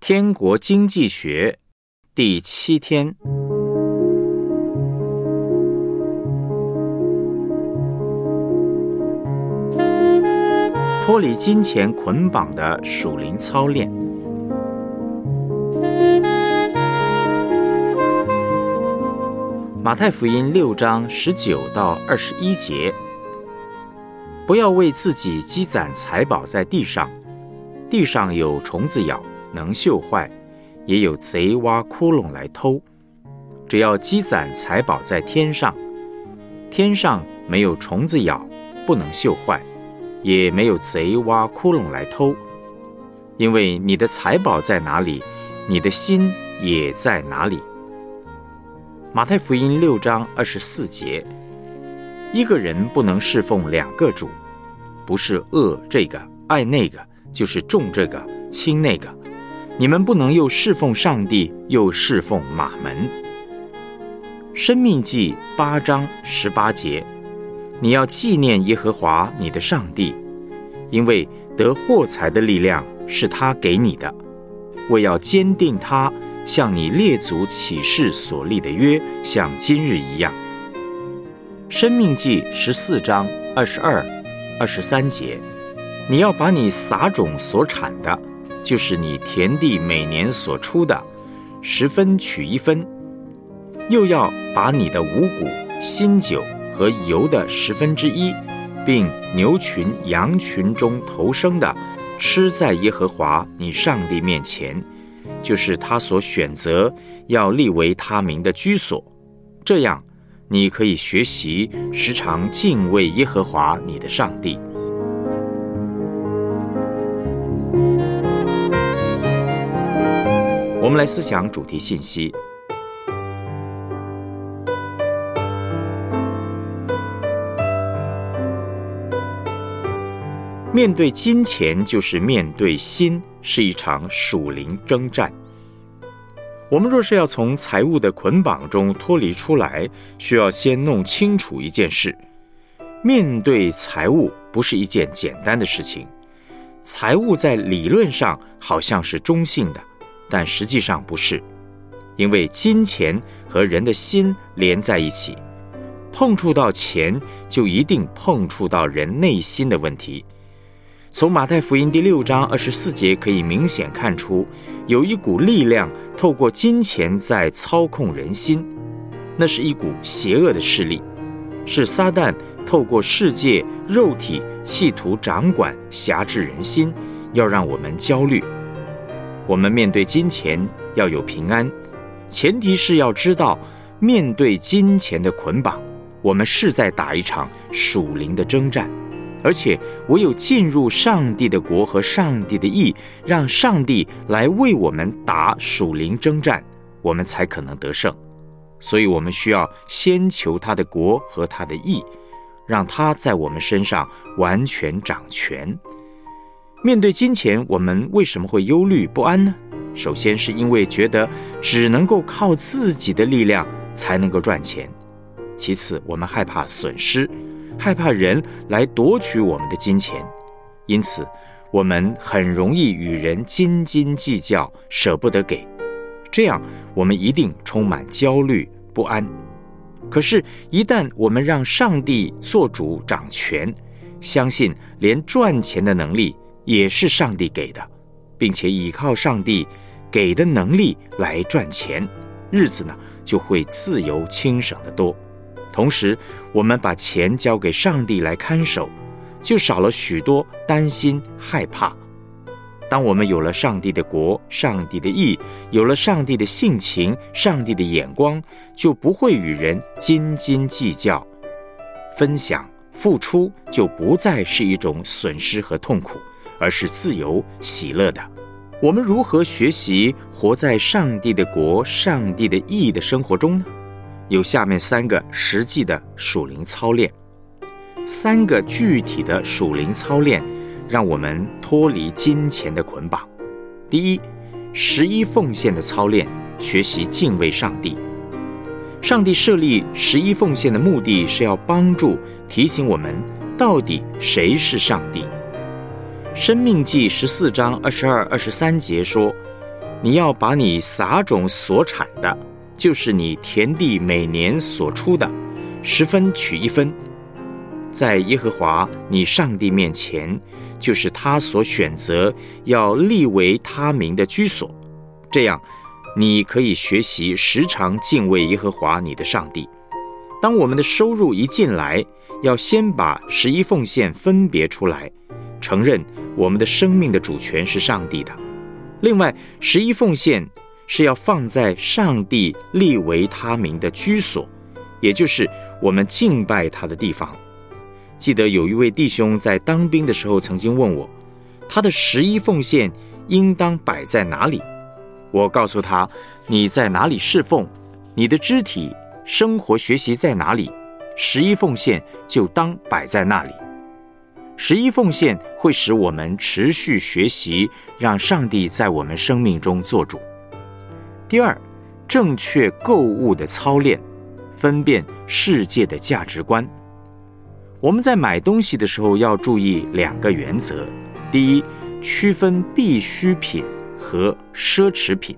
天国经济学第七天，脱离金钱捆绑的属灵操练。马太福音六章十九到二十一节：不要为自己积攒财宝在地上，地上有虫子咬，能锈坏；也有贼挖窟窿来偷。只要积攒财宝在天上，天上没有虫子咬，不能锈坏，也没有贼挖窟窿来偷。因为你的财宝在哪里，你的心也在哪里。马太福音六章二十四节：一个人不能侍奉两个主，不是恶这个爱那个，就是重这个轻那个。你们不能又侍奉上帝，又侍奉马门。生命记八章十八节：你要纪念耶和华你的上帝，因为得获财的力量是他给你的，为要坚定他。向你列祖起誓所立的约，像今日一样。生命记十四章二十二、二十三节，你要把你撒种所产的，就是你田地每年所出的，十分取一分；又要把你的五谷、新酒和油的十分之一，并牛群、羊群中头生的，吃在耶和华你上帝面前。就是他所选择要立为他名的居所，这样你可以学习时常敬畏耶和华你的上帝。我们来思想主题信息。面对金钱，就是面对心，是一场属灵征战。我们若是要从财务的捆绑中脱离出来，需要先弄清楚一件事：面对财务不是一件简单的事情。财务在理论上好像是中性的，但实际上不是，因为金钱和人的心连在一起，碰触到钱，就一定碰触到人内心的问题。从马太福音第六章二十四节可以明显看出，有一股力量透过金钱在操控人心，那是一股邪恶的势力，是撒旦透过世界肉体企图掌管辖制人心，要让我们焦虑。我们面对金钱要有平安，前提是要知道，面对金钱的捆绑，我们是在打一场属灵的征战。而且，唯有进入上帝的国和上帝的意，让上帝来为我们打属灵征战，我们才可能得胜。所以，我们需要先求他的国和他的意，让他在我们身上完全掌权。面对金钱，我们为什么会忧虑不安呢？首先，是因为觉得只能够靠自己的力量才能够赚钱；其次，我们害怕损失。害怕人来夺取我们的金钱，因此我们很容易与人斤斤计较，舍不得给。这样我们一定充满焦虑不安。可是，一旦我们让上帝做主掌权，相信连赚钱的能力也是上帝给的，并且依靠上帝给的能力来赚钱，日子呢就会自由轻省得多。同时，我们把钱交给上帝来看守，就少了许多担心害怕。当我们有了上帝的国、上帝的义，有了上帝的性情、上帝的眼光，就不会与人斤斤计较。分享、付出就不再是一种损失和痛苦，而是自由喜乐的。我们如何学习活在上帝的国、上帝的义的生活中呢？有下面三个实际的属灵操练，三个具体的属灵操练，让我们脱离金钱的捆绑。第一，十一奉献的操练，学习敬畏上帝。上帝设立十一奉献的目的是要帮助提醒我们，到底谁是上帝。生命记十四章二十二、二十三节说：“你要把你撒种所产的，就是你田地每年所出的，十分取一分，在耶和华你上帝面前，就是他所选择要立为他名的居所。这样，你可以学习时常敬畏耶和华你的上帝。当我们的收入一进来，要先把十一奉献分别出来，承认我们的生命的主权是上帝的。另外，十一奉献是要放在上帝立为他名的居所，也就是我们敬拜他的地方。记得有一位弟兄在当兵的时候曾经问我，他的十一奉献应当摆在哪里？我告诉他：你在哪里侍奉，你的肢体。生活学习在哪里，十一奉献就当摆在那里。十一奉献会使我们持续学习，让上帝在我们生命中做主。第二，正确购物的操练，分辨世界的价值观。我们在买东西的时候要注意两个原则：第一，区分必需品和奢侈品。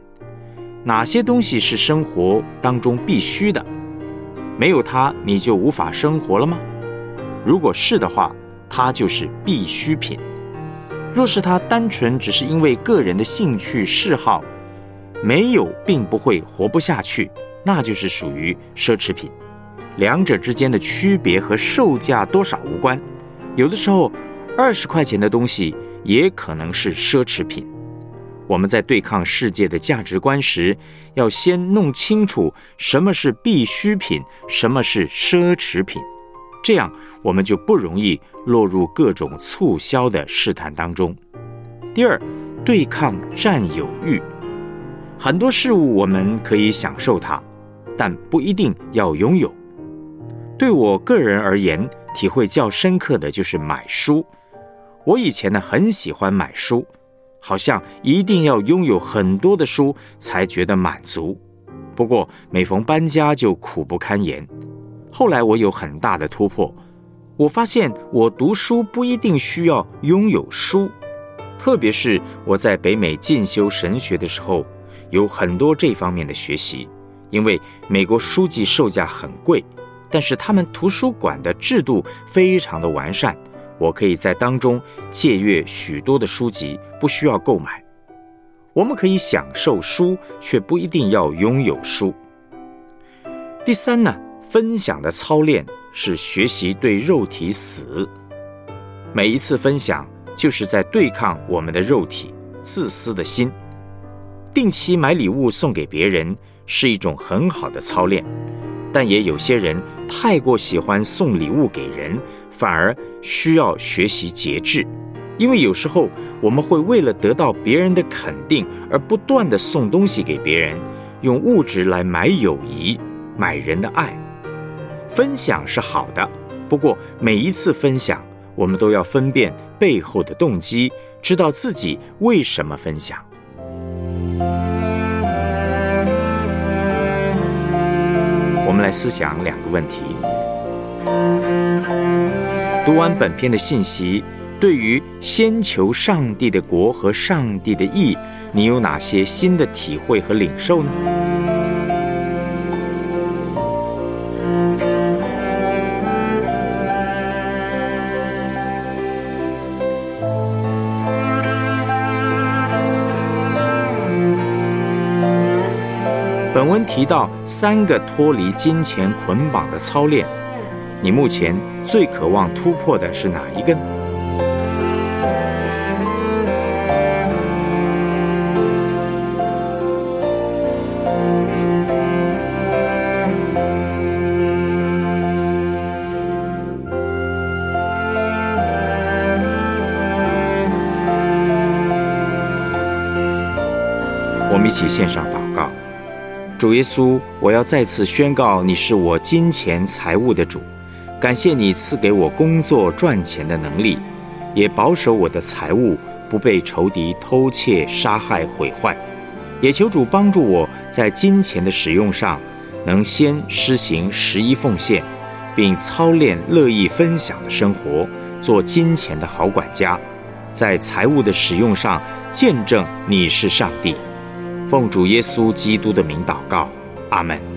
哪些东西是生活当中必须的？没有它，你就无法生活了吗？如果是的话，它就是必需品；若是它单纯只是因为个人的兴趣嗜好，没有并不会活不下去，那就是属于奢侈品。两者之间的区别和售价多少无关，有的时候二十块钱的东西也可能是奢侈品。我们在对抗世界的价值观时，要先弄清楚什么是必需品，什么是奢侈品，这样我们就不容易落入各种促销的试探当中。第二，对抗占有欲，很多事物我们可以享受它，但不一定要拥有。对我个人而言，体会较深刻的就是买书。我以前呢，很喜欢买书。好像一定要拥有很多的书才觉得满足，不过每逢搬家就苦不堪言。后来我有很大的突破，我发现我读书不一定需要拥有书，特别是我在北美进修神学的时候，有很多这方面的学习。因为美国书籍售价很贵，但是他们图书馆的制度非常的完善。我可以在当中借阅许多的书籍，不需要购买。我们可以享受书，却不一定要拥有书。第三呢，分享的操练是学习对肉体死。每一次分享，就是在对抗我们的肉体自私的心。定期买礼物送给别人是一种很好的操练，但也有些人太过喜欢送礼物给人。反而需要学习节制，因为有时候我们会为了得到别人的肯定而不断的送东西给别人，用物质来买友谊、买人的爱。分享是好的，不过每一次分享，我们都要分辨背后的动机，知道自己为什么分享。我们来思想两个问题。读完本篇的信息，对于先求上帝的国和上帝的义，你有哪些新的体会和领受呢？提到三个脱离金钱捆绑的操练。你目前最渴望突破的是哪一个呢？我们一起献上吧，主耶稣，我要再次宣告，你是我金钱财物的主。感谢你赐给我工作赚钱的能力，也保守我的财物不被仇敌偷窃、杀害、毁坏。也求主帮助我在金钱的使用上，能先施行十一奉献，并操练乐意分享的生活，做金钱的好管家。在财物的使用上，见证你是上帝。奉主耶稣基督的名祷告，阿门。